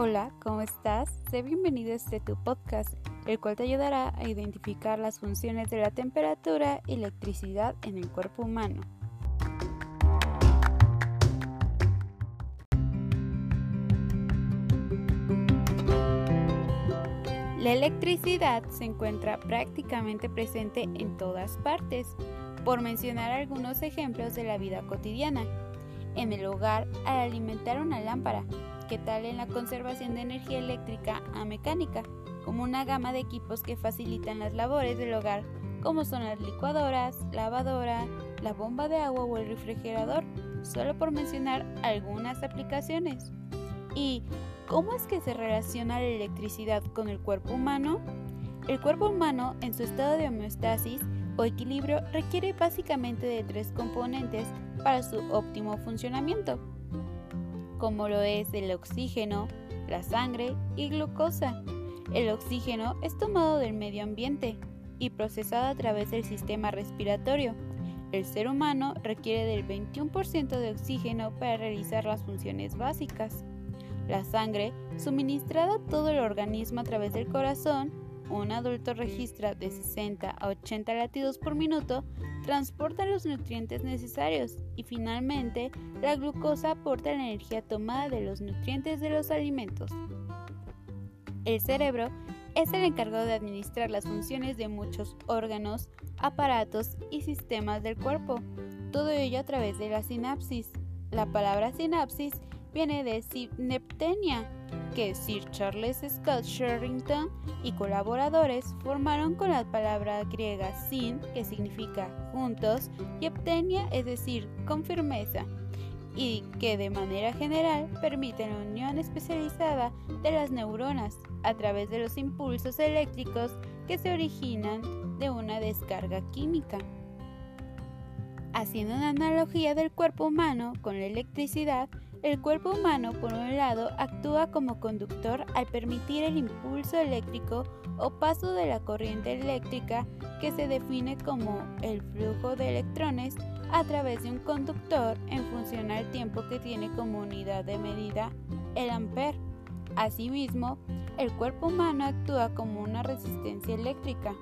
Hola, ¿cómo estás? Sé bienvenido a este tu podcast, el cual te ayudará a identificar las funciones de la temperatura y electricidad en el cuerpo humano. La electricidad se encuentra prácticamente presente en todas partes, por mencionar algunos ejemplos de la vida cotidiana. En el hogar, al alimentar una lámpara, ¿qué tal en la conservación de energía eléctrica a mecánica? Como una gama de equipos que facilitan las labores del hogar, como son las licuadoras, lavadora, la bomba de agua o el refrigerador, solo por mencionar algunas aplicaciones. ¿Y cómo es que se relaciona la electricidad con el cuerpo humano? El cuerpo humano, en su estado de homeostasis o equilibrio, requiere básicamente de tres componentes para su óptimo funcionamiento, como lo es el oxígeno, la sangre y glucosa. El oxígeno es tomado del medio ambiente y procesado a través del sistema respiratorio. El ser humano requiere del 21% de oxígeno para realizar las funciones básicas. La sangre, suministrada a todo el organismo a través del corazón, un adulto registra de 60 a 80 latidos por minuto, transporta los nutrientes necesarios y finalmente la glucosa aporta la energía tomada de los nutrientes de los alimentos. El cerebro es el encargado de administrar las funciones de muchos órganos, aparatos y sistemas del cuerpo, todo ello a través de la sinapsis. La palabra sinapsis viene de Synaptenia, que Sir Charles Scott Sherrington y colaboradores formaron con la palabra griega sin, que significa juntos, y aptenia, es decir, con firmeza, y que de manera general permiten la unión especializada de las neuronas a través de los impulsos eléctricos que se originan de una descarga química. Haciendo una analogía del cuerpo humano con la electricidad, el cuerpo humano, por un lado, actúa como conductor al permitir el impulso eléctrico o paso de la corriente eléctrica que se define como el flujo de electrones a través de un conductor en función al tiempo que tiene como unidad de medida el ampere. Asimismo, el cuerpo humano actúa como una resistencia eléctrica,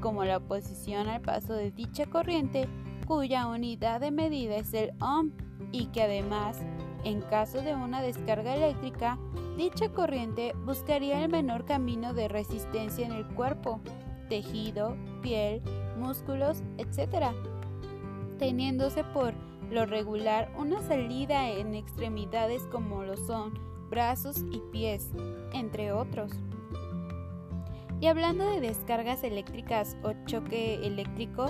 como la oposición al paso de dicha corriente cuya unidad de medida es el ohm y que además en caso de una descarga eléctrica, dicha corriente buscaría el menor camino de resistencia en el cuerpo, tejido, piel, músculos, etc., teniéndose por lo regular una salida en extremidades como lo son brazos y pies, entre otros. Y hablando de descargas eléctricas o choque eléctrico,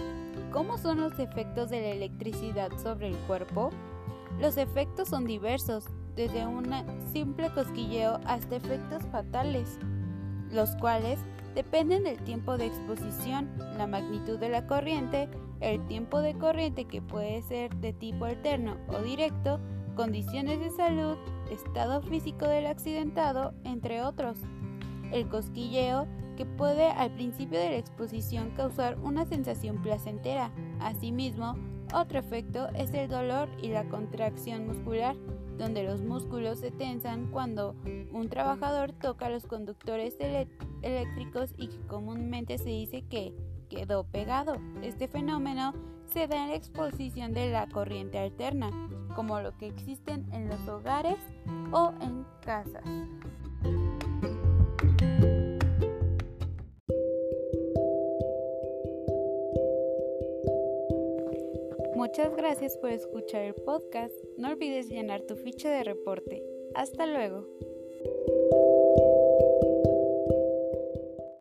¿cómo son los efectos de la electricidad sobre el cuerpo? Los efectos son diversos, desde un simple cosquilleo hasta efectos fatales, los cuales dependen del tiempo de exposición, la magnitud de la corriente, el tiempo de corriente que puede ser de tipo alterno o directo, condiciones de salud, estado físico del accidentado, entre otros. El cosquilleo que puede al principio de la exposición causar una sensación placentera. Asimismo, otro efecto es el dolor y la contracción muscular, donde los músculos se tensan cuando un trabajador toca los conductores eléctricos y que comúnmente se dice que quedó pegado. Este fenómeno se da en la exposición de la corriente alterna, como lo que existen en los hogares o en casas. Muchas gracias por escuchar el podcast. No olvides llenar tu ficha de reporte. Hasta luego.